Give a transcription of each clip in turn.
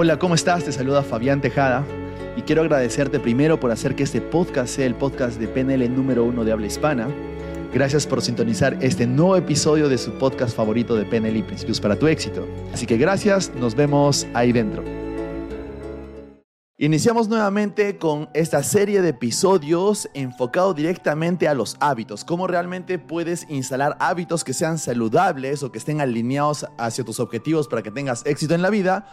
Hola, ¿cómo estás? Te saluda Fabián Tejada y quiero agradecerte primero por hacer que este podcast sea el podcast de PNL número uno de habla hispana. Gracias por sintonizar este nuevo episodio de su podcast favorito de PNL y Principios para tu éxito. Así que gracias, nos vemos ahí dentro. Iniciamos nuevamente con esta serie de episodios enfocado directamente a los hábitos, cómo realmente puedes instalar hábitos que sean saludables o que estén alineados hacia tus objetivos para que tengas éxito en la vida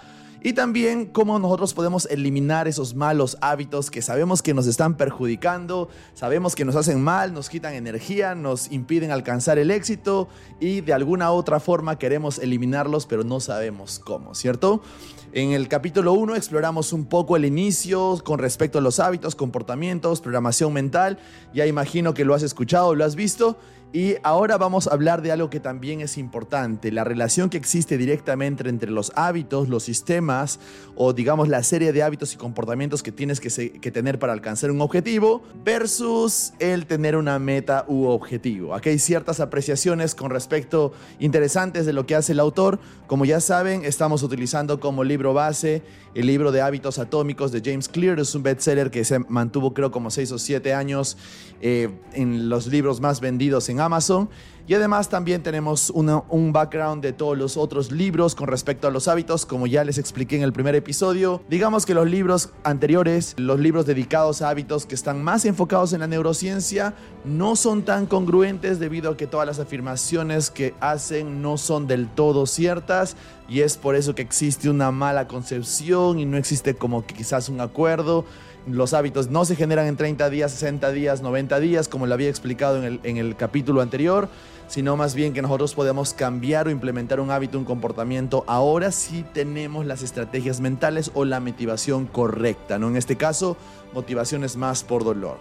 y también cómo nosotros podemos eliminar esos malos hábitos que sabemos que nos están perjudicando, sabemos que nos hacen mal, nos quitan energía, nos impiden alcanzar el éxito y de alguna otra forma queremos eliminarlos pero no sabemos cómo, ¿cierto? En el capítulo 1 exploramos un poco el inicio con respecto a los hábitos, comportamientos, programación mental. Ya imagino que lo has escuchado, lo has visto. Y ahora vamos a hablar de algo que también es importante, la relación que existe directamente entre los hábitos, los sistemas o digamos la serie de hábitos y comportamientos que tienes que, que, tener para alcanzar un objetivo versus el tener una meta u objetivo. Aquí hay ciertas apreciaciones con respecto interesantes de lo que hace el autor. Como ya saben, estamos utilizando como libro base el libro de hábitos atómicos de James Clear. Es un bestseller que se mantuvo creo como 6 o 7 años eh, en los libros más vendidos en Amazon. Y además también tenemos un background de todos los otros libros con respecto a los hábitos, como ya les expliqué en el primer episodio. Digamos que los libros anteriores, los libros dedicados a hábitos que están más enfocados en la neurociencia, no son tan congruentes debido a que todas las afirmaciones que hacen no son del todo ciertas y es por eso que existe una mala concepción y no existe como quizás un acuerdo los hábitos no se generan en 30 días, 60 días, 90 días, como lo había explicado en el, en el capítulo anterior sino más bien que nosotros podemos cambiar o implementar un hábito, un comportamiento ahora si tenemos las estrategias mentales o la motivación correcta, ¿no? En este caso, motivaciones más por dolor.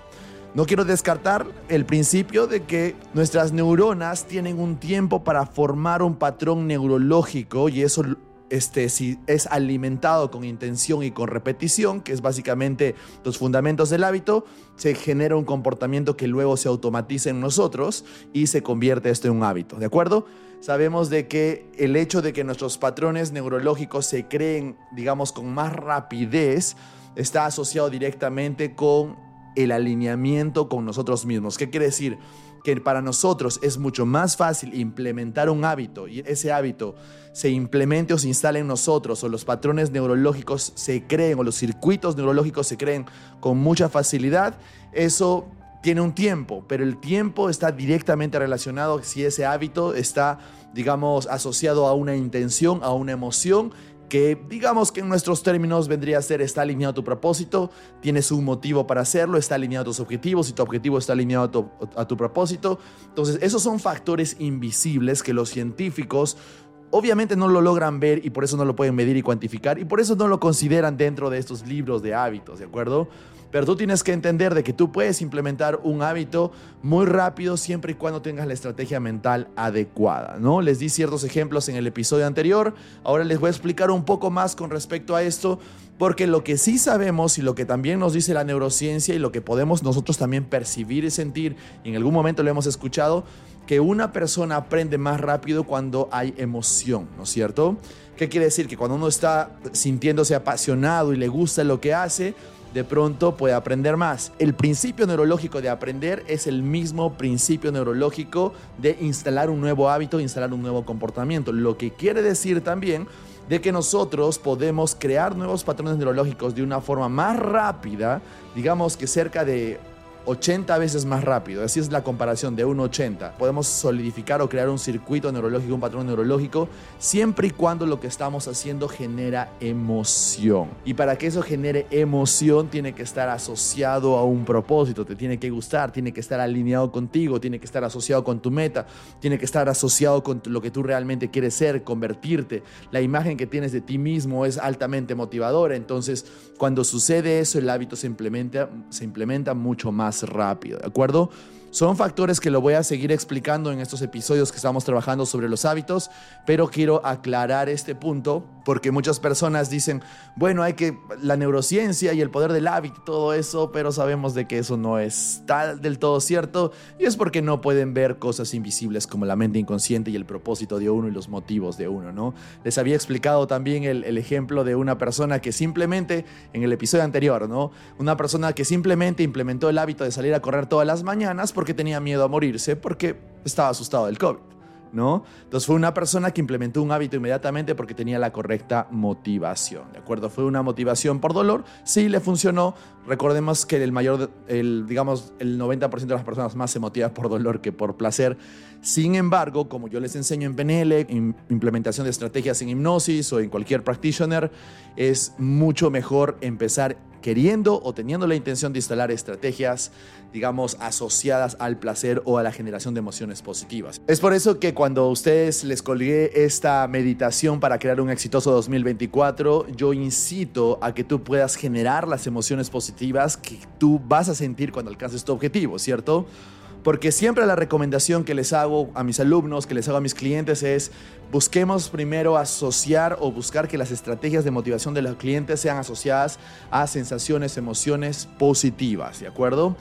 No quiero descartar el principio de que nuestras neuronas tienen un tiempo para formar un patrón neurológico y eso este, si es alimentado con intención y con repetición, que es básicamente los fundamentos del hábito, se genera un comportamiento que luego se automatiza en nosotros y se convierte esto en un hábito, ¿de acuerdo? Sabemos de que el hecho de que nuestros patrones neurológicos se creen, digamos, con más rapidez, está asociado directamente con el alineamiento con nosotros mismos. ¿Qué quiere decir? Que para nosotros es mucho más fácil implementar un hábito y ese hábito se implemente o se instale en nosotros o los patrones neurológicos se creen o los circuitos neurológicos se creen con mucha facilidad, eso tiene un tiempo, pero el tiempo está directamente relacionado si ese hábito está, digamos, asociado a una intención, a una emoción que digamos que en nuestros términos vendría a ser está alineado a tu propósito, tienes un motivo para hacerlo, está alineado a tus objetivos y tu objetivo está alineado a tu, a tu propósito. Entonces, esos son factores invisibles que los científicos obviamente no lo logran ver y por eso no lo pueden medir y cuantificar y por eso no lo consideran dentro de estos libros de hábitos, ¿de acuerdo? Pero tú tienes que entender de que tú puedes implementar un hábito muy rápido siempre y cuando tengas la estrategia mental adecuada, ¿no? Les di ciertos ejemplos en el episodio anterior, ahora les voy a explicar un poco más con respecto a esto, porque lo que sí sabemos y lo que también nos dice la neurociencia y lo que podemos nosotros también percibir y sentir, y en algún momento lo hemos escuchado, que una persona aprende más rápido cuando hay emoción, ¿no es cierto? ¿Qué quiere decir? Que cuando uno está sintiéndose apasionado y le gusta lo que hace, de pronto puede aprender más. El principio neurológico de aprender es el mismo principio neurológico de instalar un nuevo hábito, instalar un nuevo comportamiento. Lo que quiere decir también de que nosotros podemos crear nuevos patrones neurológicos de una forma más rápida, digamos que cerca de 80 veces más rápido. Así es la comparación de 1,80. Podemos solidificar o crear un circuito neurológico, un patrón neurológico, siempre y cuando lo que estamos haciendo genera emoción. Y para que eso genere emoción, tiene que estar asociado a un propósito, te tiene que gustar, tiene que estar alineado contigo, tiene que estar asociado con tu meta, tiene que estar asociado con lo que tú realmente quieres ser, convertirte. La imagen que tienes de ti mismo es altamente motivadora. Entonces, cuando sucede eso, el hábito se implementa, se implementa mucho más rápido, ¿de acuerdo? Son factores que lo voy a seguir explicando en estos episodios que estamos trabajando sobre los hábitos, pero quiero aclarar este punto porque muchas personas dicen, bueno, hay que la neurociencia y el poder del hábito y todo eso, pero sabemos de que eso no es tal del todo cierto y es porque no pueden ver cosas invisibles como la mente inconsciente y el propósito de uno y los motivos de uno, ¿no? Les había explicado también el, el ejemplo de una persona que simplemente, en el episodio anterior, ¿no? Una persona que simplemente implementó el hábito de salir a correr todas las mañanas porque tenía miedo a morirse porque estaba asustado del COVID. ¿No? Entonces fue una persona que implementó un hábito inmediatamente porque tenía la correcta motivación, ¿de acuerdo? Fue una motivación por dolor, sí le funcionó. Recordemos que el mayor, el, digamos, el 90% de las personas más se motivan por dolor que por placer. Sin embargo, como yo les enseño en PNL, en implementación de estrategias en hipnosis o en cualquier practitioner, es mucho mejor empezar queriendo o teniendo la intención de instalar estrategias, digamos, asociadas al placer o a la generación de emociones positivas. Es por eso que cuando a ustedes les colgué esta meditación para crear un exitoso 2024, yo incito a que tú puedas generar las emociones positivas que tú vas a sentir cuando alcances tu objetivo, ¿cierto? Porque siempre la recomendación que les hago a mis alumnos, que les hago a mis clientes es busquemos primero asociar o buscar que las estrategias de motivación de los clientes sean asociadas a sensaciones, emociones positivas, ¿de acuerdo?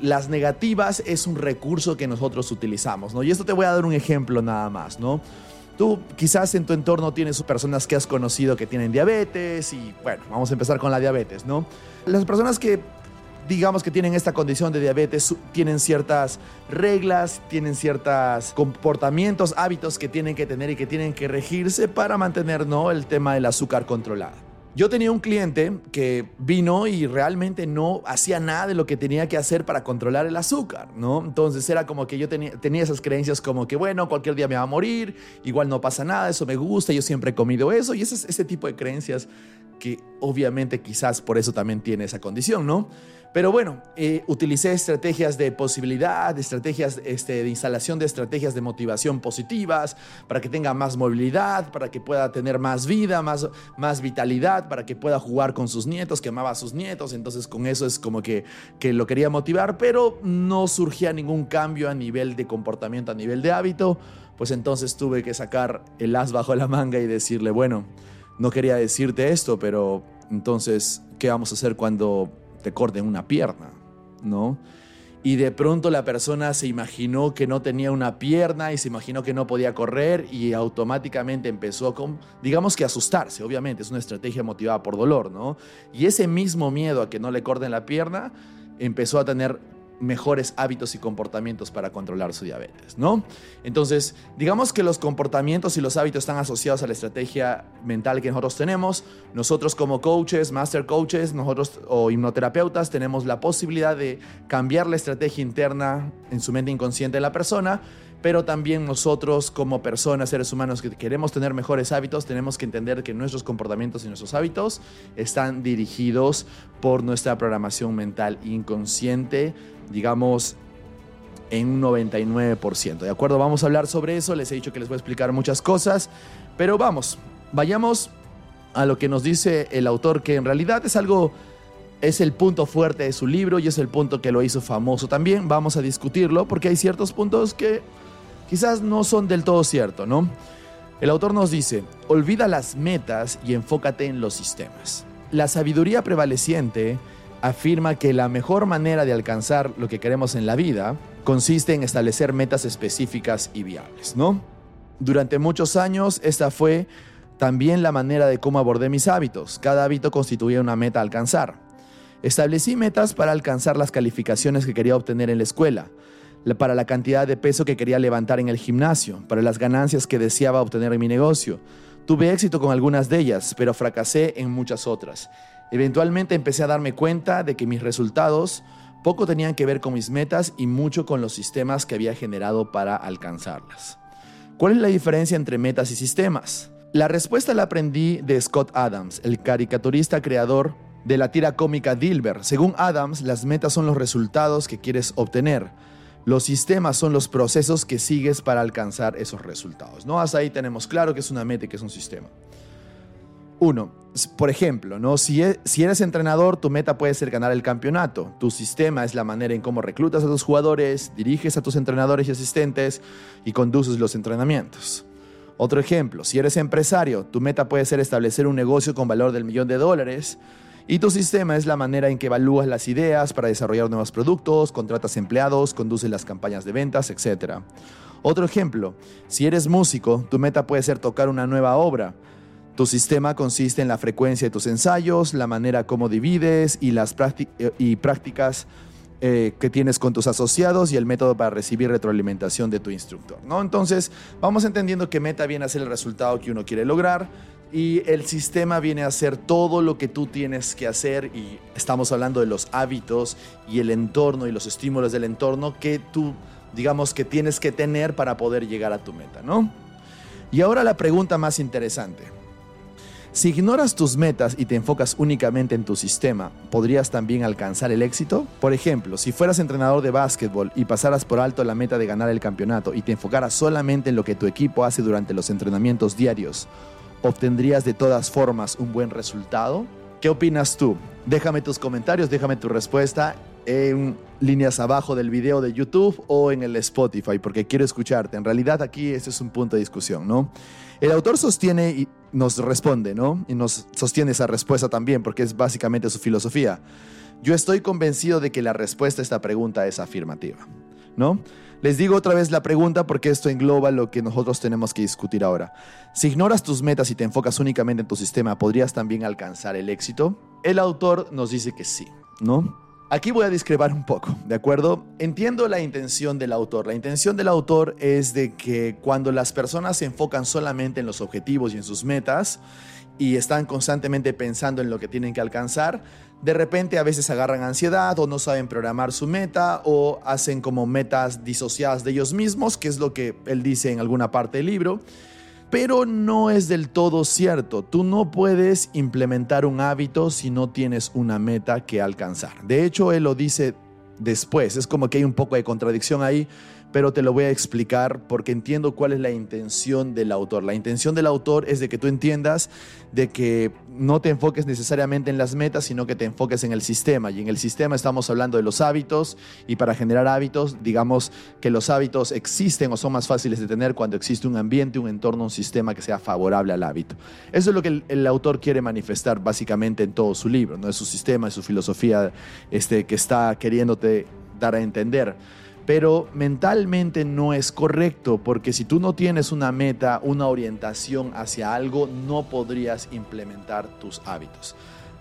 Las negativas es un recurso que nosotros utilizamos, ¿no? Y esto te voy a dar un ejemplo nada más, ¿no? Tú quizás en tu entorno tienes personas que has conocido que tienen diabetes y bueno, vamos a empezar con la diabetes, ¿no? Las personas que digamos que tienen esta condición de diabetes, tienen ciertas reglas, tienen ciertos comportamientos, hábitos que tienen que tener y que tienen que regirse para mantener ¿no? el tema del azúcar controlado. Yo tenía un cliente que vino y realmente no hacía nada de lo que tenía que hacer para controlar el azúcar, ¿no? Entonces era como que yo tenía, tenía esas creencias como que, bueno, cualquier día me va a morir, igual no pasa nada, eso me gusta, yo siempre he comido eso, y ese, ese tipo de creencias que obviamente quizás por eso también tiene esa condición, ¿no? Pero bueno, eh, utilicé estrategias de posibilidad, estrategias este, de instalación de estrategias de motivación positivas para que tenga más movilidad, para que pueda tener más vida, más, más vitalidad, para que pueda jugar con sus nietos, que amaba a sus nietos. Entonces con eso es como que, que lo quería motivar, pero no surgía ningún cambio a nivel de comportamiento, a nivel de hábito. Pues entonces tuve que sacar el as bajo la manga y decirle, bueno, no quería decirte esto, pero entonces, ¿qué vamos a hacer cuando te corten una pierna, ¿no? Y de pronto la persona se imaginó que no tenía una pierna y se imaginó que no podía correr y automáticamente empezó con, digamos que asustarse, obviamente, es una estrategia motivada por dolor, ¿no? Y ese mismo miedo a que no le corten la pierna empezó a tener mejores hábitos y comportamientos para controlar su diabetes, ¿no? Entonces, digamos que los comportamientos y los hábitos están asociados a la estrategia mental que nosotros tenemos. Nosotros como coaches, master coaches, nosotros o hipnoterapeutas tenemos la posibilidad de cambiar la estrategia interna en su mente inconsciente de la persona pero también nosotros como personas, seres humanos que queremos tener mejores hábitos, tenemos que entender que nuestros comportamientos y nuestros hábitos están dirigidos por nuestra programación mental inconsciente, digamos en un 99%. ¿De acuerdo? Vamos a hablar sobre eso, les he dicho que les voy a explicar muchas cosas, pero vamos, vayamos a lo que nos dice el autor, que en realidad es algo es el punto fuerte de su libro y es el punto que lo hizo famoso también. Vamos a discutirlo porque hay ciertos puntos que quizás no son del todo cierto, ¿no? El autor nos dice, olvida las metas y enfócate en los sistemas. La sabiduría prevaleciente afirma que la mejor manera de alcanzar lo que queremos en la vida consiste en establecer metas específicas y viables, ¿no? Durante muchos años esta fue también la manera de cómo abordé mis hábitos. Cada hábito constituía una meta a alcanzar. Establecí metas para alcanzar las calificaciones que quería obtener en la escuela, para la cantidad de peso que quería levantar en el gimnasio, para las ganancias que deseaba obtener en mi negocio. Tuve éxito con algunas de ellas, pero fracasé en muchas otras. Eventualmente empecé a darme cuenta de que mis resultados poco tenían que ver con mis metas y mucho con los sistemas que había generado para alcanzarlas. ¿Cuál es la diferencia entre metas y sistemas? La respuesta la aprendí de Scott Adams, el caricaturista creador de la tira cómica Dilbert. Según Adams, las metas son los resultados que quieres obtener. Los sistemas son los procesos que sigues para alcanzar esos resultados. ¿no? Hasta ahí tenemos claro que es una meta y que es un sistema. Uno, por ejemplo, ¿no? Si, e, si, eres entrenador, tu meta puede ser ganar el campeonato. Tu sistema es la manera en cómo reclutas a tus jugadores, diriges a tus entrenadores y asistentes y conduces los entrenamientos. Otro ejemplo, si eres empresario, tu meta puede ser establecer un negocio con valor del millón de dólares y tu sistema es la manera en que evalúas las ideas para desarrollar nuevos productos, contratas empleados, conduces las campañas de ventas, etc. Otro ejemplo, si eres músico, tu meta puede ser tocar una nueva obra. Tu sistema consiste en la frecuencia de tus ensayos, la manera como divides y las eh, prácticas eh, que tienes con tus asociados y el método para recibir retroalimentación de tu instructor. ¿no? Entonces, vamos entendiendo que meta viene a ser el resultado que uno quiere lograr y el sistema viene a ser todo lo que tú tienes que hacer y estamos hablando de los hábitos y el entorno y los estímulos del entorno que tú, digamos, que tienes que tener para poder llegar a tu meta, ¿no? Y ahora la pregunta más interesante. Si ignoras tus metas y te enfocas únicamente en tu sistema, ¿podrías también alcanzar el éxito? Por ejemplo, si fueras entrenador de básquetbol y pasaras por alto la meta de ganar el campeonato y te enfocaras solamente en lo que tu equipo hace durante los entrenamientos diarios, ¿obtendrías de todas formas un buen resultado? ¿Qué opinas tú? Déjame tus comentarios, déjame tu respuesta en líneas abajo del video de YouTube o en el Spotify, porque quiero escucharte. En realidad aquí este es un punto de discusión, ¿no? El autor sostiene nos responde, ¿no? Y nos sostiene esa respuesta también, porque es básicamente su filosofía. Yo estoy convencido de que la respuesta a esta pregunta es afirmativa, ¿no? Les digo otra vez la pregunta porque esto engloba lo que nosotros tenemos que discutir ahora. Si ignoras tus metas y te enfocas únicamente en tu sistema, ¿podrías también alcanzar el éxito? El autor nos dice que sí, ¿no? Aquí voy a discrepar un poco, ¿de acuerdo? Entiendo la intención del autor. La intención del autor es de que cuando las personas se enfocan solamente en los objetivos y en sus metas y están constantemente pensando en lo que tienen que alcanzar, de repente a veces agarran ansiedad o no saben programar su meta o hacen como metas disociadas de ellos mismos, que es lo que él dice en alguna parte del libro. Pero no es del todo cierto. Tú no puedes implementar un hábito si no tienes una meta que alcanzar. De hecho, él lo dice después. Es como que hay un poco de contradicción ahí, pero te lo voy a explicar porque entiendo cuál es la intención del autor. La intención del autor es de que tú entiendas de que no te enfoques necesariamente en las metas, sino que te enfoques en el sistema. Y en el sistema estamos hablando de los hábitos y para generar hábitos, digamos que los hábitos existen o son más fáciles de tener cuando existe un ambiente, un entorno, un sistema que sea favorable al hábito. Eso es lo que el, autor quiere manifestar básicamente en todo su libro, ¿no? es su sistema, es su filosofía este, que está queriéndote dar a entender pero mentalmente no es correcto porque si tú no tienes una meta, una orientación hacia algo, no podrías implementar tus hábitos.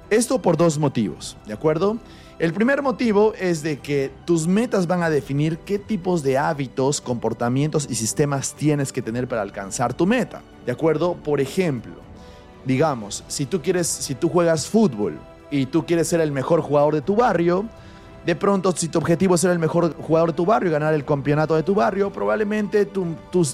Esto por dos motivos, ¿de acuerdo? El primer motivo es de que tus metas van a definir qué tipos de hábitos, comportamientos y sistemas tienes que tener para alcanzar tu meta. ¿De acuerdo? Por ejemplo, digamos, si tú quieres, si tú juegas fútbol y tú quieres ser el mejor jugador de tu barrio, de pronto, si tu objetivo es ser el mejor jugador de tu barrio ganar el campeonato de tu barrio, probablemente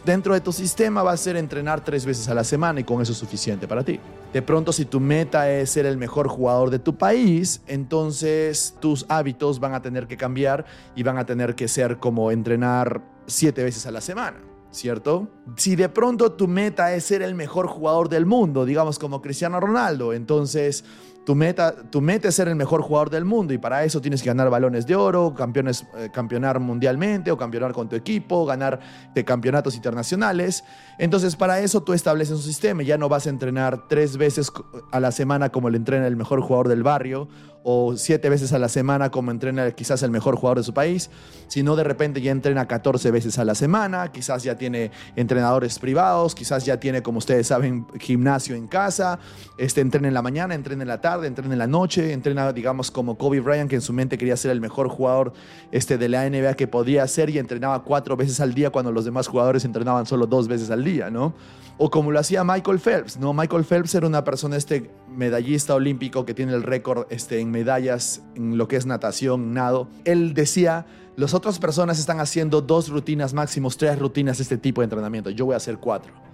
dentro de tu sistema va a ser entrenar tres veces a la semana y con eso es suficiente para ti. De pronto, si tu meta es ser el mejor jugador de tu país, entonces tus hábitos van a tener que cambiar y van a tener que ser como entrenar siete veces a la semana. ¿cierto? Si de pronto tu meta es ser el mejor jugador del mundo, digamos como Cristiano Ronaldo, entonces tu meta, tu meta es ser el mejor jugador del mundo y para eso tienes que ganar balones de oro, campeones, eh, campeonar mundialmente o campeonar con tu equipo, ganar de campeonatos internacionales. Entonces para eso tú estableces un sistema y ya no vas a entrenar tres veces a la semana como le entrena el mejor jugador del barrio o siete veces a la semana como entrena quizás el mejor jugador de su país, sino de repente ya entrena 14 veces a la semana, quizás ya tiene entrenadores privados, quizás ya tiene, como ustedes saben, gimnasio en casa, este, entrena en la mañana, entrena en la tarde entrena en la noche, entrena, digamos, como Kobe Bryant, que en su mente quería ser el mejor jugador este, de la NBA que podía ser y entrenaba cuatro veces al día cuando los demás jugadores entrenaban solo dos veces al día, ¿no? O como lo hacía Michael Phelps, ¿no? Michael Phelps era una persona, este medallista olímpico que tiene el récord este, en medallas en lo que es natación, nado. Él decía, las otras personas están haciendo dos rutinas máximos, tres rutinas este tipo de entrenamiento, yo voy a hacer cuatro.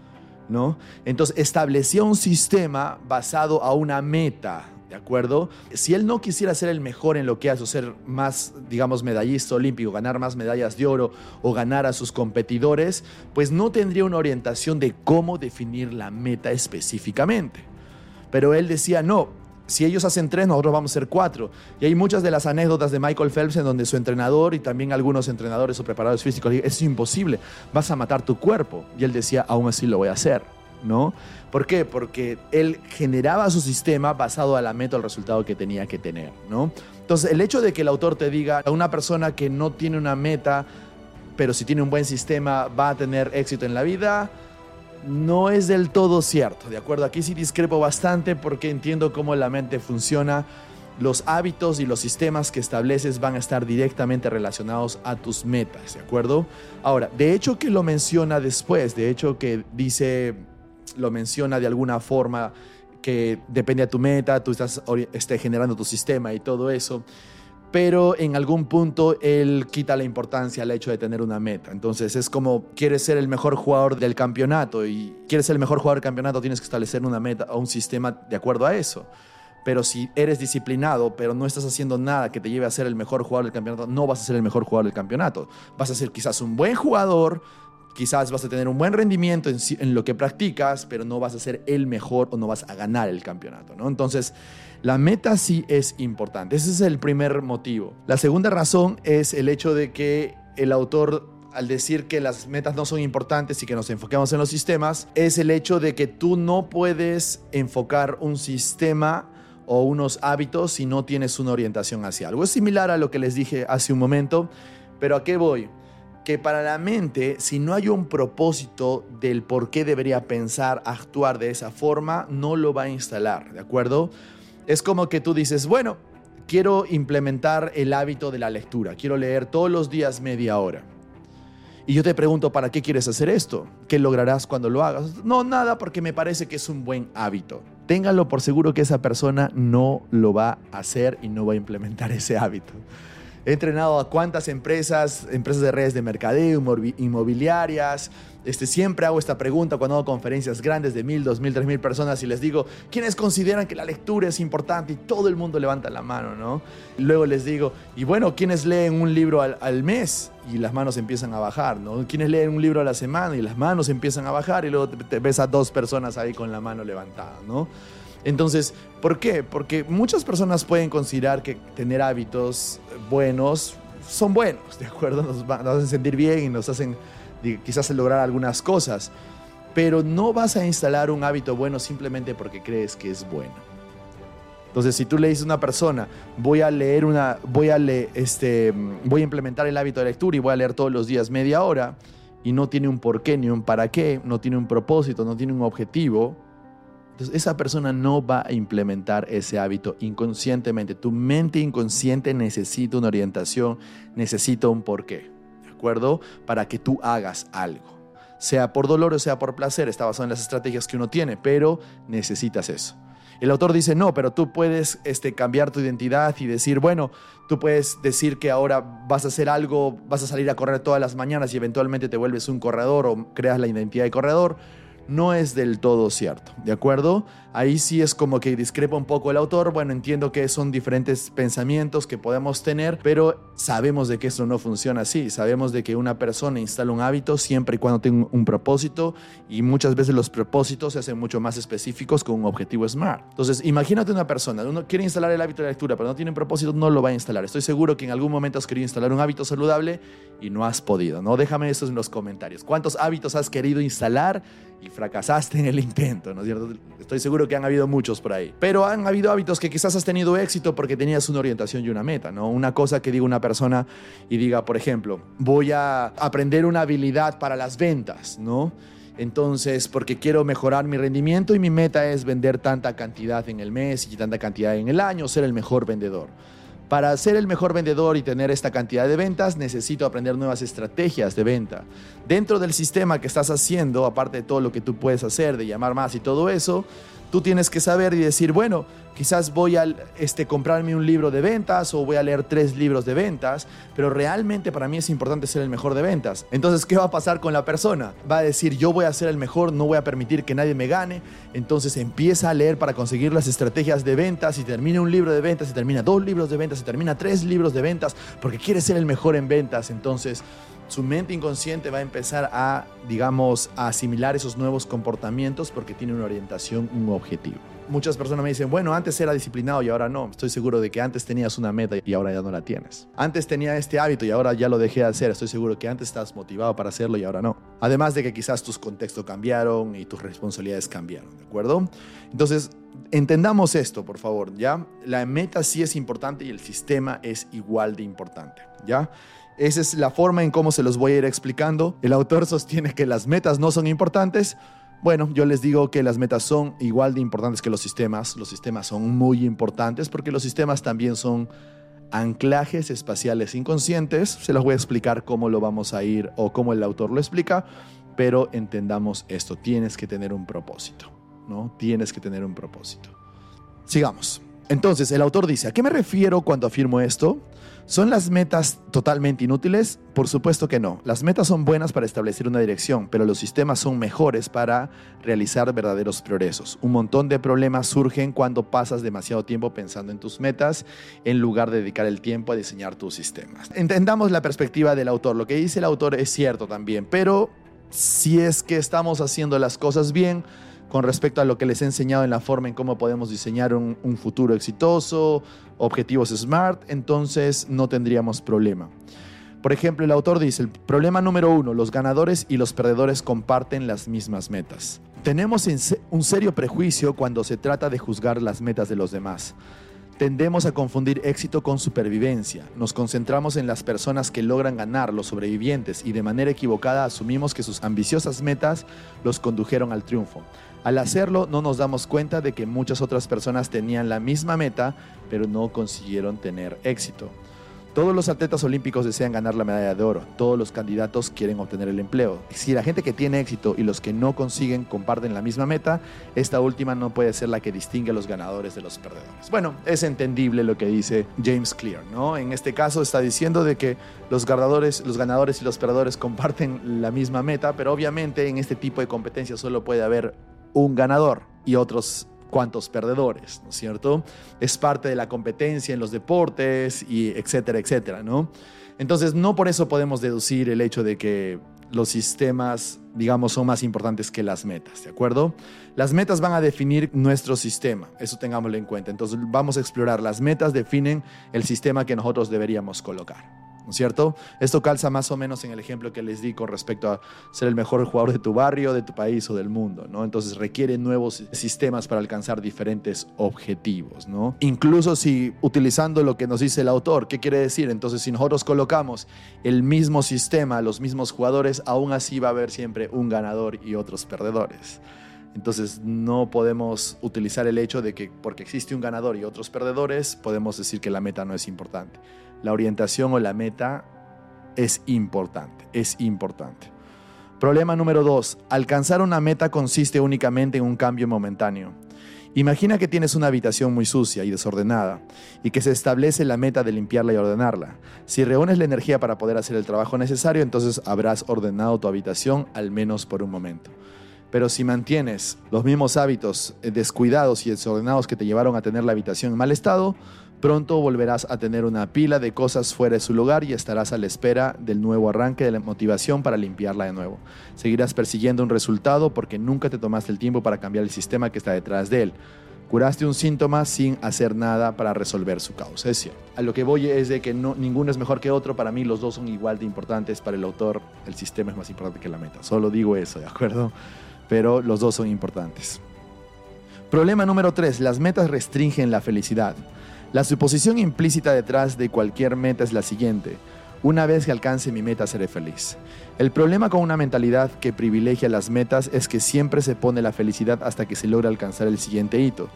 ¿No? Entonces estableció un sistema basado a una meta, ¿de acuerdo? Si él no quisiera ser el mejor en lo que hace, o ser más, digamos, medallista olímpico, ganar más medallas de oro o ganar a sus competidores, pues no tendría una orientación de cómo definir la meta específicamente. Pero él decía, no, si ellos hacen tres, nosotros vamos a ser cuatro. Y hay muchas de las anécdotas de Michael Phelps en donde su entrenador y también algunos entrenadores o preparadores físicos le es imposible, vas a matar tu cuerpo. Y él decía, aún así lo voy a hacer, ¿no? ¿Por qué? Porque él generaba su sistema basado a la meta el resultado que tenía que tener, ¿no? Entonces, el hecho de que el autor te diga a una persona que no tiene una meta, pero si tiene un buen sistema va a tener éxito en la vida, no es del todo cierto, ¿de acuerdo? Aquí sí discrepo bastante porque entiendo cómo la mente funciona. Los hábitos y los sistemas que estableces van a estar directamente relacionados a tus metas, ¿de acuerdo? Ahora, de hecho que lo menciona después, de hecho que dice, lo menciona de alguna forma que depende de tu meta, tú estás este, generando tu sistema y todo eso pero en algún punto él quita la importancia al hecho de tener una meta. Entonces es como, quieres ser el mejor jugador del campeonato y quieres ser el mejor jugador del campeonato, tienes que establecer una meta o un sistema de acuerdo a eso. Pero si eres disciplinado, pero no estás haciendo nada que te lleve a ser el mejor jugador del campeonato, no vas a ser el mejor jugador del campeonato. Vas a ser quizás un buen jugador, quizás vas a tener un buen rendimiento en, lo que practicas, pero no vas a ser el mejor o no vas a ganar el campeonato, ¿no? Entonces, la meta sí es importante. Ese es el primer motivo. La segunda razón es el hecho de que el autor al decir que las metas no son importantes y que nos enfoquemos en los sistemas, es el hecho de que tú no puedes enfocar un sistema o unos hábitos si no tienes una orientación hacia algo. Es similar a lo que les dije hace un momento, pero ¿a qué voy? Que para la mente, si no hay un propósito del por qué debería pensar, actuar de esa forma, no lo va a instalar, ¿de acuerdo? Es como que tú dices, bueno, quiero implementar el hábito de la lectura, quiero leer todos los días media hora. Y yo te pregunto, ¿para qué quieres hacer esto? ¿Qué lograrás cuando lo hagas? No, nada, porque me parece que es un buen hábito. Téngalo por seguro que esa persona no lo va a hacer y no va a implementar ese hábito. He entrenado a cuántas empresas, empresas de redes de mercadeo, inmobiliarias. Este, siempre hago esta pregunta cuando hago conferencias grandes de mil, dos mil, tres mil personas y les digo, ¿quiénes consideran que la lectura es importante? Y todo el mundo levanta la mano, ¿no? Luego les digo, y bueno, ¿quiénes leen un libro al, mes? Y las manos empiezan a bajar, ¿no? ¿Quiénes leen un libro a la semana? Y las manos empiezan a bajar y luego te ves a dos personas ahí con la mano levantada, ¿no? Entonces, ¿por qué? Porque muchas personas pueden considerar que tener hábitos buenos son buenos, ¿de acuerdo? Nos, hacen sentir bien y nos hacen quizás lograr algunas cosas, pero no vas a instalar un hábito bueno simplemente porque crees que es bueno. Entonces, si tú le dices a una persona, voy a leer una, voy a leer, este, voy a implementar el hábito de lectura y voy a leer todos los días media hora, y no tiene un por qué ni un para qué, no tiene un propósito, no tiene un objetivo, entonces, esa persona no va a implementar ese hábito inconscientemente. Tu mente inconsciente necesita una orientación, necesita un porqué, ¿de acuerdo? Para que tú hagas algo. Sea por dolor o sea por placer, está basado en las estrategias que uno tiene, pero necesitas eso. El autor dice, no, pero tú puedes este, cambiar tu identidad y decir, bueno, tú puedes decir que ahora vas a hacer algo, vas a salir a correr todas las mañanas y eventualmente te vuelves un corredor o creas la identidad de corredor no es del todo cierto, ¿de acuerdo? Ahí sí es como que discrepa un poco el autor, bueno, entiendo que son diferentes pensamientos que podemos tener, pero sabemos de que eso no funciona así, sabemos de que una persona instala un hábito siempre y cuando tenga un propósito y muchas veces los propósitos se hacen mucho más específicos con un objetivo SMART. Entonces, imagínate una persona, uno quiere instalar el hábito de lectura, pero no tiene un propósito, no lo va a instalar. Estoy seguro que en algún momento has querido instalar un hábito saludable y no has podido, ¿no? Déjame eso en los comentarios. ¿Cuántos hábitos has querido instalar? y fracasaste en el intento, ¿no es cierto? Estoy seguro que han habido muchos por ahí. Pero han habido hábitos que quizás has tenido éxito porque tenías una orientación y una meta, ¿no? Una cosa que diga una persona y diga, por ejemplo, voy a aprender una habilidad para las ventas, ¿no? Entonces, porque quiero mejorar mi rendimiento y mi meta es vender tanta cantidad en el mes y tanta cantidad en el año, ser el mejor vendedor. Para ser el mejor vendedor y tener esta cantidad de ventas, necesito aprender nuevas estrategias de venta. Dentro del sistema que estás haciendo, aparte de todo lo que tú puedes hacer, de llamar más y todo eso, tú tienes que saber y decir, bueno, quizás voy a este, comprarme un libro de ventas o voy a leer tres libros de ventas, pero realmente para mí es importante ser el mejor de ventas. Entonces, ¿qué va a pasar con la persona? Va a decir, yo voy a ser el mejor, no voy a permitir que nadie me gane. Entonces empieza a leer para conseguir las estrategias de ventas y termina un libro de ventas y termina dos libros de ventas y termina tres libros de ventas porque quiere ser el mejor en ventas. Entonces, su mente inconsciente va a empezar a, digamos, a asimilar esos nuevos comportamientos porque tiene una orientación, un objetivo. Muchas personas me dicen, bueno, antes era disciplinado y ahora no. Estoy seguro de que antes tenías una meta y ahora ya no la tienes. Antes tenía este hábito y ahora ya lo dejé de hacer. Estoy seguro que antes estás motivado para hacerlo y ahora no. Además de que quizás tus contextos cambiaron y tus responsabilidades cambiaron, ¿de acuerdo? Entonces, entendamos esto, por favor, ¿ya? La meta sí es importante y el sistema es igual de importante, ¿ya? Esa es la forma en cómo se los voy a ir explicando. El autor sostiene que las metas no son importantes. Bueno, yo les digo que las metas son igual de importantes que los sistemas. Los sistemas son muy importantes porque los sistemas también son anclajes espaciales inconscientes. Se los voy a explicar cómo lo vamos a ir o cómo el autor lo explica, pero entendamos esto, tienes que tener un propósito, ¿no? Tienes que tener un propósito. Sigamos. Entonces, el autor dice, ¿a qué me refiero cuando afirmo esto? ¿Son las metas totalmente inútiles? Por supuesto que no. Las metas son buenas para establecer una dirección, pero los sistemas son mejores para realizar verdaderos progresos. Un montón de problemas surgen cuando pasas demasiado tiempo pensando en tus metas en lugar de dedicar el tiempo a diseñar tus sistemas. Entendamos la perspectiva del autor. Lo que dice el autor es cierto también, pero si es que estamos haciendo las cosas bien, con respecto a lo que les he enseñado en la forma en cómo podemos diseñar un, futuro exitoso, objetivos SMART, entonces no tendríamos problema. Por ejemplo, el autor dice, el problema número uno, los ganadores y los perdedores comparten las mismas metas. Tenemos un serio prejuicio cuando se trata de juzgar las metas de los demás. Tendemos a confundir éxito con supervivencia. Nos concentramos en las personas que logran ganar, los sobrevivientes, y de manera equivocada asumimos que sus ambiciosas metas los condujeron al triunfo. Al hacerlo, no nos damos cuenta de que muchas otras personas tenían la misma meta, pero no consiguieron tener éxito. Todos los atletas olímpicos desean ganar la medalla de oro. Todos los candidatos quieren obtener el empleo. Si la gente que tiene éxito y los que no consiguen comparten la misma meta, esta última no puede ser la que distingue a los ganadores de los perdedores. Bueno, es entendible lo que dice James Clear, ¿no? En este caso está diciendo de que los ganadores, los ganadores y los perdedores comparten la misma meta, pero obviamente en este tipo de competencias solo puede haber un ganador y otros cuantos perdedores, ¿no es cierto? Es parte de la competencia en los deportes y etcétera, etcétera, ¿no? Entonces, no por eso podemos deducir el hecho de que los sistemas, digamos, son más importantes que las metas, ¿de acuerdo? Las metas van a definir nuestro sistema, eso tengámoslo en cuenta. Entonces, vamos a explorar, las metas definen el sistema que nosotros deberíamos colocar. ¿No es cierto? Esto calza más o menos en el ejemplo que les di con respecto a ser el mejor jugador de tu barrio, de tu país o del mundo, ¿no? Entonces requiere nuevos sistemas para alcanzar diferentes objetivos, ¿no? Incluso si utilizando lo que nos dice el autor, ¿qué quiere decir? Entonces si nosotros colocamos el mismo sistema, los mismos jugadores, aún así va a haber siempre un ganador y otros perdedores. Entonces no podemos utilizar el hecho de que porque existe un ganador y otros perdedores, podemos decir que la meta no es importante la orientación o la meta es importante, es importante. Problema número dos, alcanzar una meta consiste únicamente en un cambio momentáneo. Imagina que tienes una habitación muy sucia y desordenada y que se establece la meta de limpiarla y ordenarla. Si reúnes la energía para poder hacer el trabajo necesario, entonces habrás ordenado tu habitación al menos por un momento. Pero si mantienes los mismos hábitos descuidados y desordenados que te llevaron a tener la habitación en mal estado, Pronto volverás a tener una pila de cosas fuera de su lugar y estarás a la espera del nuevo arranque de la motivación para limpiarla de nuevo. Seguirás persiguiendo un resultado porque nunca te tomaste el tiempo para cambiar el sistema que está detrás de él. Curaste un síntoma sin hacer nada para resolver su causa. Es cierto. A lo que voy es de que no, ninguno es mejor que otro. Para mí los dos son igual de importantes. Para el autor el sistema es más importante que la meta. Solo digo eso, ¿de acuerdo? Pero los dos son importantes. Problema número 3. Las metas restringen la felicidad. La suposición implícita detrás de cualquier meta es la siguiente. Una vez que alcance mi meta seré feliz. El problema con una mentalidad que privilegia las metas es que siempre se pone la felicidad hasta que se logra alcanzar el siguiente hito.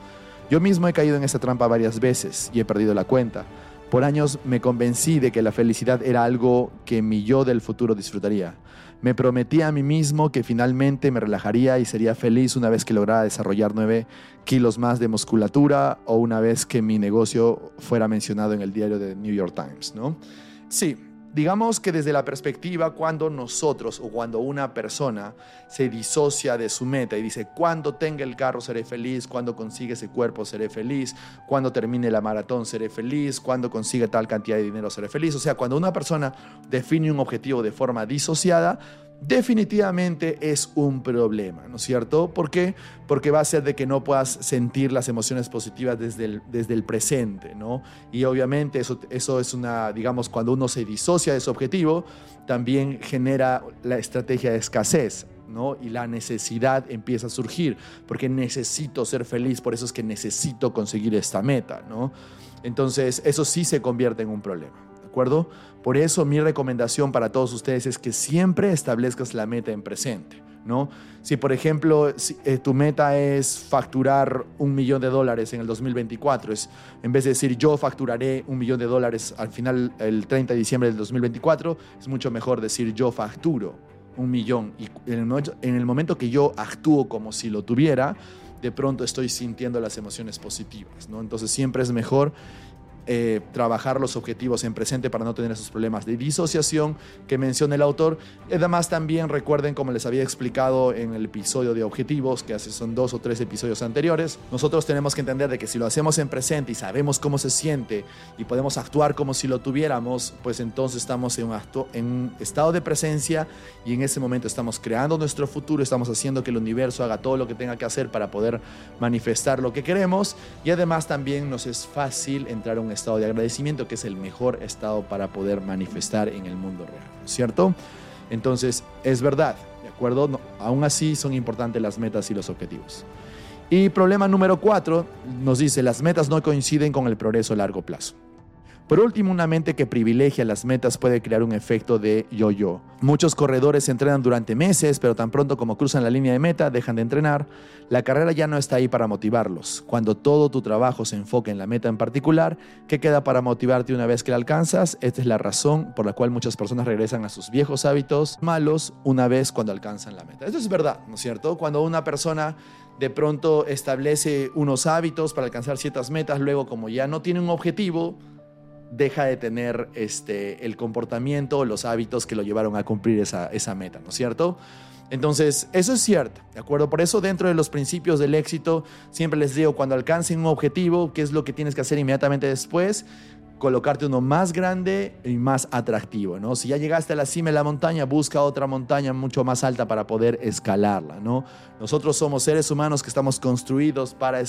Yo mismo he caído en esta trampa varias veces y he perdido la cuenta. Por años me convencí de que la felicidad era algo que mi yo del futuro disfrutaría. Me prometí a mí mismo que finalmente me relajaría y sería feliz una vez que lograra desarrollar nueve kilos más de musculatura o una vez que mi negocio fuera mencionado en el diario de New York Times, ¿no? Sí, digamos que desde la perspectiva cuando nosotros o cuando una persona se disocia de su meta y dice, cuando tenga el carro seré feliz, cuando consiga ese cuerpo seré feliz, cuando termine la maratón seré feliz, cuando consiga tal cantidad de dinero seré feliz. O sea, cuando una persona define un objetivo de forma disociada, definitivamente es un problema, ¿no es cierto? ¿Por qué? Porque va a ser de que no puedas sentir las emociones positivas desde el, desde el presente, ¿no? Y obviamente eso, eso es una, digamos, cuando uno se disocia de su objetivo, también genera la estrategia de escasez. ¿no? Y la necesidad empieza a surgir, porque necesito ser feliz, por eso es que necesito conseguir esta meta, ¿no? Entonces, eso sí se convierte en un problema acuerdo? Por eso mi recomendación para todos ustedes es que siempre establezcas la meta en presente, ¿no? Si por ejemplo eh, tu meta es facturar un millón de dólares en el 2024, es, en vez de decir yo facturaré un millón de dólares al final, el 30 de diciembre del 2024, es mucho mejor decir yo facturo un millón y en el, momento, en el momento que yo actúo como si lo tuviera, de pronto estoy sintiendo las emociones positivas, ¿no? Entonces siempre es mejor eh, trabajar los objetivos en presente para no tener esos problemas de disociación que menciona el autor. Además también recuerden, como les había explicado en el episodio de objetivos, que hace son dos o tres episodios anteriores, nosotros tenemos que entender de que si lo hacemos en presente y sabemos cómo se siente y podemos actuar como si lo tuviéramos, pues entonces estamos en un, en un estado de presencia y en ese momento estamos creando nuestro futuro, estamos haciendo que el universo haga todo lo que tenga que hacer para poder manifestar lo que queremos y además también nos es fácil entrar a un estado de agradecimiento, que es el mejor estado para poder manifestar en el mundo real, ¿cierto? Entonces, es verdad, ¿de acuerdo? aún así son importantes las metas y los objetivos. Y problema número cuatro nos dice, las metas no coinciden con el progreso a largo plazo. Por último, una mente que privilegia las metas puede crear un efecto de yo-yo. Muchos corredores entrenan durante meses, pero tan pronto como cruzan la línea de meta, dejan de entrenar. La carrera ya no está ahí para motivarlos. Cuando todo tu trabajo se enfoca en la meta en particular, ¿qué queda para motivarte una vez que la alcanzas? Esta es la razón por la cual muchas personas regresan a sus viejos hábitos malos una vez cuando alcanzan la meta. Esto es verdad, ¿no es cierto? Cuando una persona de pronto establece unos hábitos para alcanzar ciertas metas, luego como ya no tiene un objetivo, deja de tener este, el comportamiento los hábitos que lo llevaron a cumplir esa, esa meta, ¿no es cierto? Entonces, eso es cierto, ¿de acuerdo? Por eso dentro de los principios del éxito, siempre les digo, cuando alcancen un objetivo, ¿qué es lo que tienes que hacer inmediatamente después? Colocarte uno más grande y más atractivo, ¿no? Si ya llegaste a la cima de la montaña, busca otra montaña mucho más alta para poder escalarla, ¿no? Nosotros somos seres humanos que estamos construidos para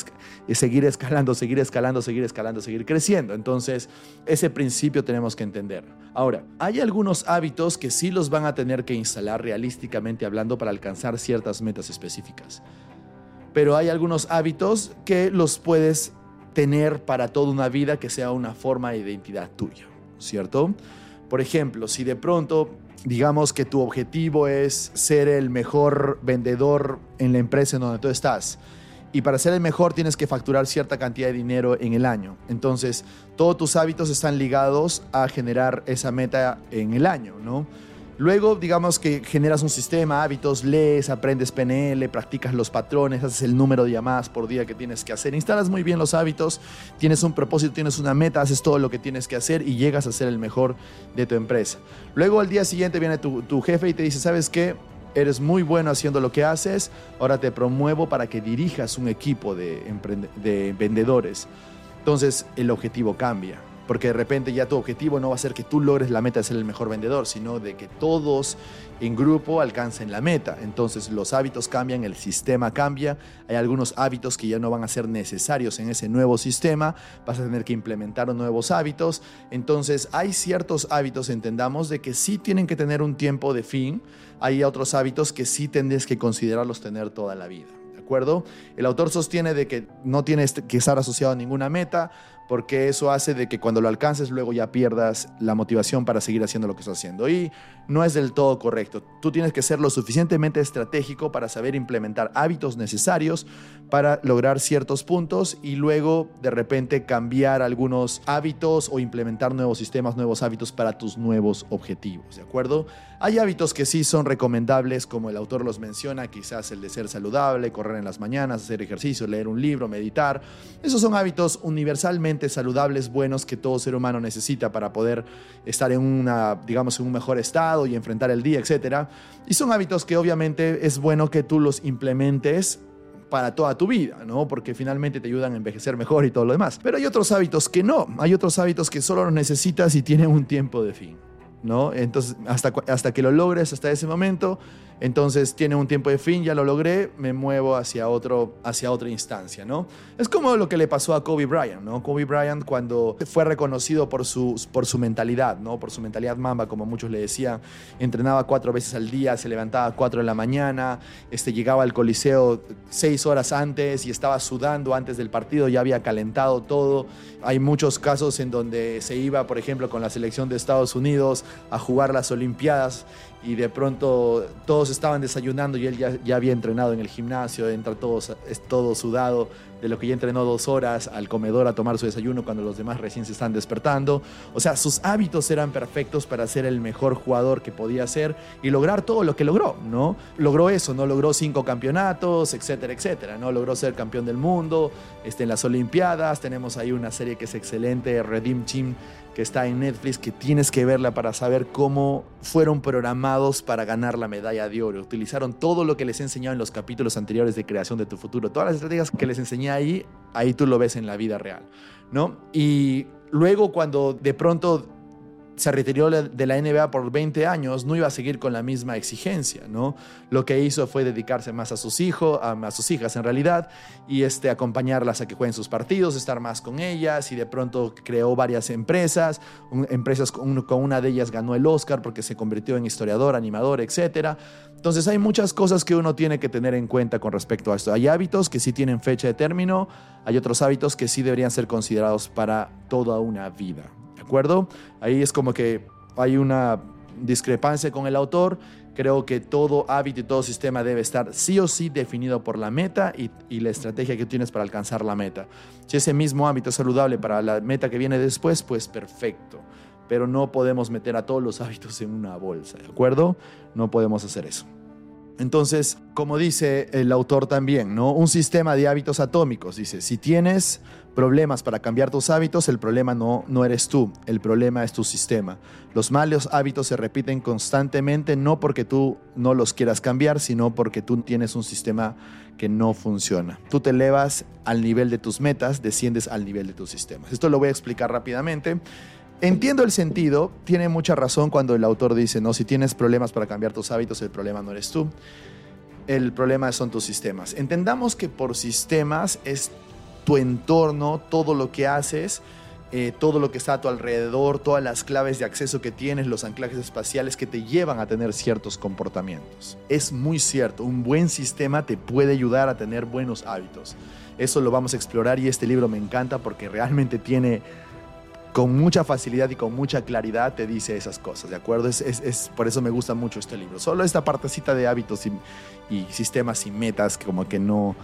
seguir escalando, seguir escalando, seguir escalando, seguir creciendo. Entonces, ese principio tenemos que entender. Ahora, hay algunos hábitos que sí los van a tener que instalar realísticamente hablando para alcanzar ciertas metas específicas. Pero hay algunos hábitos que los puedes tener para toda una vida que sea una forma de identidad tuya, ¿cierto? Por ejemplo, si de pronto digamos que tu objetivo es ser el mejor vendedor en la empresa en donde tú estás, y para ser el mejor tienes que facturar cierta cantidad de dinero en el año. Entonces, todos tus hábitos están ligados a generar esa meta en el año, ¿no? Luego, digamos que generas un sistema, hábitos, lees, aprendes PNL, practicas los patrones, haces el número de llamadas por día que tienes que hacer, instalas muy bien los hábitos, tienes un propósito, tienes una meta, haces todo lo que tienes que hacer y llegas a ser el mejor de tu empresa. Luego al día siguiente viene tu, jefe y te dice, ¿sabes qué? Eres muy bueno haciendo lo que haces, ahora te promuevo para que dirijas un equipo de, de vendedores. Entonces el objetivo cambia porque de repente ya tu objetivo no va a ser que tú logres la meta de ser el mejor vendedor, sino de que todos en grupo alcancen la meta. Entonces los hábitos cambian, el sistema cambia, hay algunos hábitos que ya no van a ser necesarios en ese nuevo sistema, vas a tener que implementar nuevos hábitos. Entonces hay ciertos hábitos, entendamos, de que sí tienen que tener un tiempo de fin, hay otros hábitos que sí tendrías que considerarlos tener toda la vida. El autor sostiene de que no tienes que estar asociado a ninguna meta, porque eso hace de que cuando lo alcances luego ya pierdas la motivación para seguir haciendo lo que estás haciendo. Y no es del todo correcto. Tú tienes que ser lo suficientemente estratégico para saber implementar hábitos necesarios para lograr ciertos puntos y luego de repente cambiar algunos hábitos o implementar nuevos sistemas, nuevos hábitos para tus nuevos objetivos, ¿de acuerdo? Hay hábitos que sí son recomendables, como el autor los menciona, quizás el de ser saludable, correr en las mañanas, hacer ejercicio, leer un libro, meditar. Esos son hábitos universalmente saludables, buenos que todo ser humano necesita para poder estar en una, digamos, en un mejor estado y enfrentar el día, etc. Y son hábitos que obviamente es bueno que tú los implementes para toda tu vida, ¿no? Porque finalmente te ayudan a envejecer mejor y todo lo demás. Pero hay otros hábitos que no, hay otros hábitos que solo los necesitas y tienen un tiempo de fin, ¿no? Entonces, hasta, hasta que lo logres, hasta ese momento, entonces tiene un tiempo de fin, ya lo logré, me muevo hacia, otro, hacia otra instancia, ¿no? Es como lo que le pasó a Kobe Bryant, ¿no? Kobe Bryant cuando fue reconocido por su, por su mentalidad, ¿no? Por su mentalidad mamba, como muchos le decían, entrenaba cuatro veces al día, se levantaba a cuatro de la mañana, este, llegaba al coliseo seis horas antes y estaba sudando antes del partido, ya había calentado todo. Hay muchos casos en donde se iba, por ejemplo, con la selección de Estados Unidos a jugar las Olimpiadas y de pronto todos estaban desayunando y él ya, ya había entrenado en el gimnasio, entra todo, todo sudado, de lo que ya entrenó dos horas al comedor a tomar su desayuno cuando los demás recién se están despertando. O sea, sus hábitos eran perfectos para ser el mejor jugador que podía ser y lograr todo lo que logró, ¿no? Logró eso, ¿no? Logró cinco campeonatos, etcétera, etcétera, ¿no? Logró ser campeón del mundo, este, en las Olimpiadas, tenemos ahí una serie que es excelente, Redeem Team, que está en Netflix, que tienes que verla para saber cómo fueron programados para ganar la medalla de oro. Utilizaron todo lo que les he enseñado en los capítulos anteriores de creación de tu futuro. Todas las estrategias que les enseñé ahí, ahí tú lo ves en la vida real, ¿no? Y luego cuando de pronto se retiró de la NBA por 20 años, no iba a seguir con la misma exigencia, ¿no? Lo que hizo fue dedicarse más a sus hijos, a, sus hijas en realidad, y este, acompañarlas a que jueguen sus partidos, estar más con ellas, y de pronto creó varias empresas, empresas con, con, una de ellas ganó el Oscar porque se convirtió en historiador, animador, etc. Entonces hay muchas cosas que uno tiene que tener en cuenta con respecto a esto. Hay hábitos que sí tienen fecha de término, hay otros hábitos que sí deberían ser considerados para toda una vida acuerdo? Ahí es como que hay una discrepancia con el autor. Creo que todo hábito y todo sistema debe estar sí o sí definido por la meta y, y, la estrategia que tienes para alcanzar la meta. Si ese mismo hábito es saludable para la meta que viene después, pues perfecto. Pero no podemos meter a todos los hábitos en una bolsa, ¿de acuerdo? No podemos hacer eso. Entonces, como dice el autor también, ¿no? Un sistema de hábitos atómicos. Dice, si tienes problemas para cambiar tus hábitos, el problema no, no eres tú, el problema es tu sistema. Los malos hábitos se repiten constantemente, no porque tú no los quieras cambiar, sino porque tú tienes un sistema que no funciona. Tú te elevas al nivel de tus metas, desciendes al nivel de tus sistemas. Esto lo voy a explicar rápidamente. Entiendo el sentido, tiene mucha razón cuando el autor dice, no, si tienes problemas para cambiar tus hábitos, el problema no eres tú, el problema son tus sistemas. Entendamos que por sistemas es tu entorno, todo lo que haces, eh, todo lo que está a tu alrededor, todas las claves de acceso que tienes, los anclajes espaciales que te llevan a tener ciertos comportamientos. Es muy cierto, un buen sistema te puede ayudar a tener buenos hábitos. Eso lo vamos a explorar y este libro me encanta porque realmente tiene con mucha facilidad y con mucha claridad te dice esas cosas, ¿de acuerdo? Es, es, por eso me gusta mucho este libro. Solo esta partecita de hábitos y, y, sistemas y metas, como que no,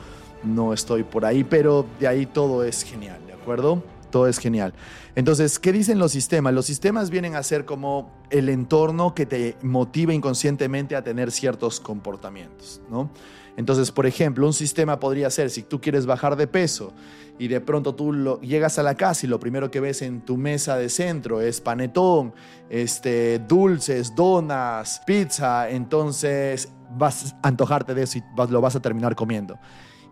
no estoy por ahí, pero de ahí todo es genial, ¿de acuerdo? Todo es genial. Entonces, ¿qué dicen los sistemas? Los sistemas vienen a ser como el entorno que te motiva inconscientemente a tener ciertos comportamientos, ¿no? Entonces, por ejemplo, un sistema podría ser, si tú quieres bajar de peso y de pronto tú lo, llegas a la casa y lo primero que ves en tu mesa de centro es panetón, este, dulces, donas, pizza, entonces vas a antojarte de eso y lo vas a terminar comiendo.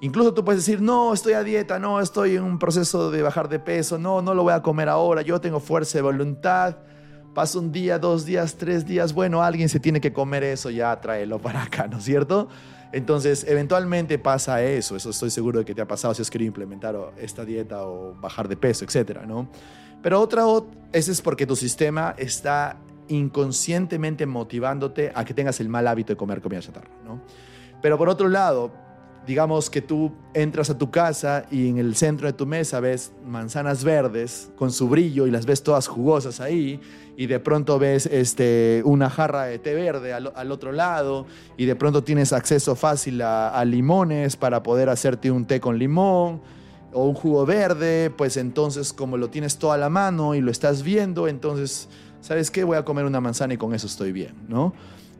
Incluso tú puedes decir, no, estoy a dieta, no, estoy en un proceso de bajar de peso, no, no lo voy a comer ahora, yo tengo fuerza de voluntad. Paso un día, dos días, tres días, bueno, alguien se tiene que comer eso, ya tráelo para acá, ¿no es cierto? Entonces, eventualmente pasa eso, eso estoy seguro de que te ha pasado si has querido implementar esta dieta o bajar de peso, etcétera, ¿no? Pero otra, ese es porque tu sistema está inconscientemente motivándote a que tengas el mal hábito de comer comida chatarra, ¿no? Pero por otro lado, digamos que tú entras a tu casa y en el centro de tu mesa ves manzanas verdes con su brillo y las ves todas jugosas ahí y de pronto ves este, una jarra de té verde al, otro lado y de pronto tienes acceso fácil a, limones para poder hacerte un té con limón o un jugo verde, pues entonces como lo tienes todo a la mano y lo estás viendo, entonces, ¿sabes qué? Voy a comer una manzana y con eso estoy bien, ¿no?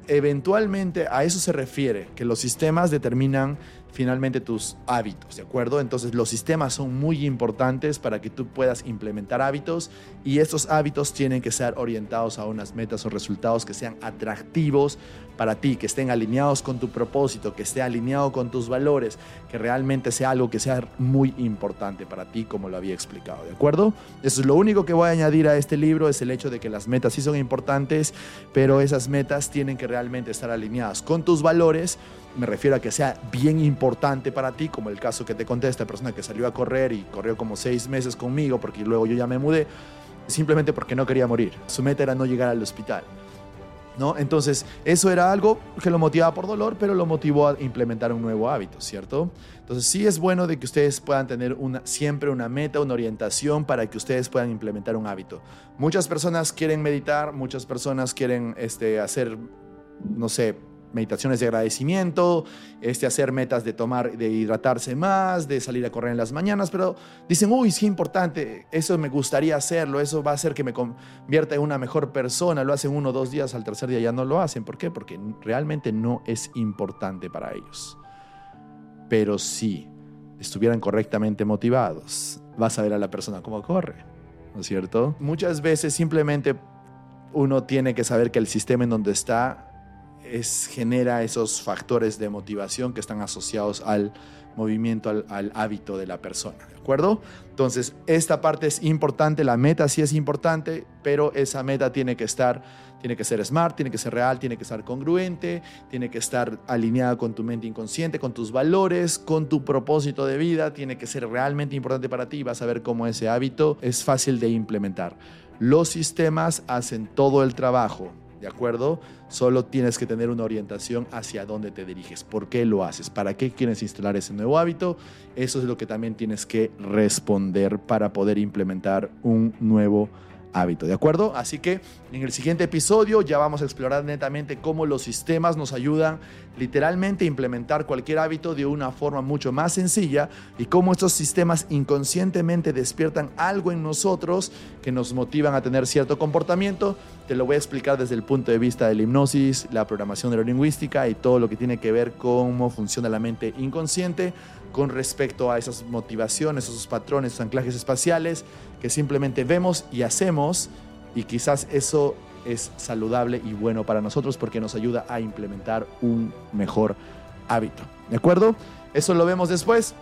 Eventualmente a eso se refiere, que los sistemas determinan finalmente tus hábitos, ¿de acuerdo? Entonces los sistemas son muy importantes para que tú puedas implementar hábitos y estos hábitos tienen que ser orientados a unas metas o resultados que sean atractivos para ti, que estén alineados con tu propósito, que esté alineado con tus valores, que realmente sea algo que sea muy importante para ti, como lo había explicado, ¿de acuerdo? Eso es lo único que voy a añadir a este libro, es el hecho de que las metas sí son importantes, pero esas metas tienen que realmente estar alineadas con tus valores me refiero a que sea bien importante para ti, como el caso que te conté, esta persona que salió a correr y corrió como seis meses conmigo porque luego yo ya me mudé, simplemente porque no quería morir. Su meta era no llegar al hospital. ¿No? Entonces, eso era algo que lo motivaba por dolor, pero lo motivó a implementar un nuevo hábito, ¿cierto? Entonces, sí es bueno de que ustedes puedan tener una, siempre una meta, una orientación para que ustedes puedan implementar un hábito. Muchas personas quieren meditar, muchas personas quieren este, hacer, no sé, meditaciones de agradecimiento, este, hacer metas de tomar, de hidratarse más, de salir a correr en las mañanas, pero dicen, uy, sí, importante, eso me gustaría hacerlo, eso va a hacer que me convierta en una mejor persona, lo hacen uno o dos días, al tercer día ya no lo hacen. ¿Por qué? Porque realmente no es importante para ellos. Pero si estuvieran correctamente motivados, vas a ver a la persona cómo corre, ¿no es cierto? Muchas veces simplemente uno tiene que saber que el sistema en donde está es, genera esos factores de motivación que están asociados al movimiento, al, hábito de la persona, ¿de acuerdo? Entonces, esta parte es importante, la meta sí es importante, pero esa meta tiene que estar, tiene que ser smart, tiene que ser real, tiene que estar congruente, tiene que estar alineada con tu mente inconsciente, con tus valores, con tu propósito de vida, tiene que ser realmente importante para ti y vas a ver cómo ese hábito es fácil de implementar. Los sistemas hacen todo el trabajo, ¿de acuerdo? Solo tienes que tener una orientación hacia dónde te diriges, por qué lo haces, para qué quieres instalar ese nuevo hábito. Eso es lo que también tienes que responder para poder implementar un nuevo hábito, ¿de acuerdo? Así que en el siguiente episodio ya vamos a explorar netamente cómo los sistemas nos ayudan literalmente a implementar cualquier hábito de una forma mucho más sencilla y cómo estos sistemas inconscientemente despiertan algo en nosotros que nos motivan a tener cierto comportamiento. Te lo voy a explicar desde el punto de vista de la hipnosis, la programación neurolingüística y todo lo que tiene que ver cómo funciona la mente inconsciente con respecto a esas motivaciones, esos patrones, esos anclajes espaciales que simplemente vemos y hacemos y quizás eso es saludable y bueno para nosotros porque nos ayuda a implementar un mejor hábito. ¿De acuerdo? Eso lo vemos después.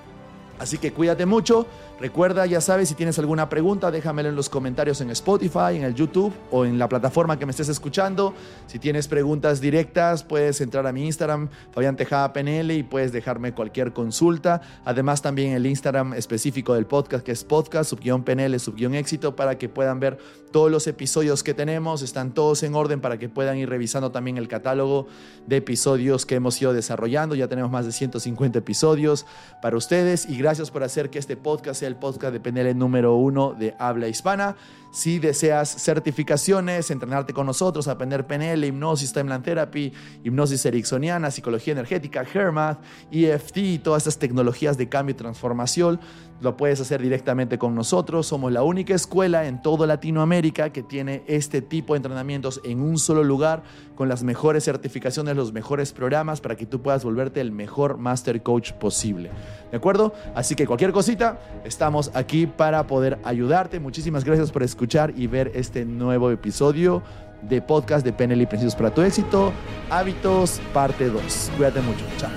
Así que cuídate mucho. Recuerda, ya sabes, si tienes alguna pregunta, déjamelo en los comentarios en Spotify, en el YouTube o en la plataforma que me estés escuchando. Si tienes preguntas directas, puedes entrar a mi Instagram, Fabián Tejada PNL, y puedes dejarme cualquier consulta. Además, también el Instagram específico del podcast, que es podcast, subguión PNL, subguión éxito, para que puedan ver todos los episodios que tenemos. Están todos en orden para que puedan ir revisando también el catálogo de episodios que hemos ido desarrollando. Ya tenemos más de 150 episodios para ustedes y gracias por hacer que este podcast el podcast de PNL número uno de habla hispana. Si deseas certificaciones, entrenarte con nosotros, aprender PNL, hipnosis, timeline therapy, hipnosis ericksoniana, psicología energética, HERMATH, EFT todas estas tecnologías de cambio y transformación, lo puedes hacer directamente con nosotros. Somos la única escuela en toda Latinoamérica que tiene este tipo de entrenamientos en un solo lugar, con las mejores certificaciones, los mejores programas para que tú puedas volverte el mejor master coach posible. ¿De acuerdo? Así que cualquier cosita, estamos aquí para poder ayudarte. Muchísimas gracias por escuchar y ver este nuevo episodio de podcast de PNL y Principios para tu éxito. Hábitos, parte 2. Cuídate mucho. Chao.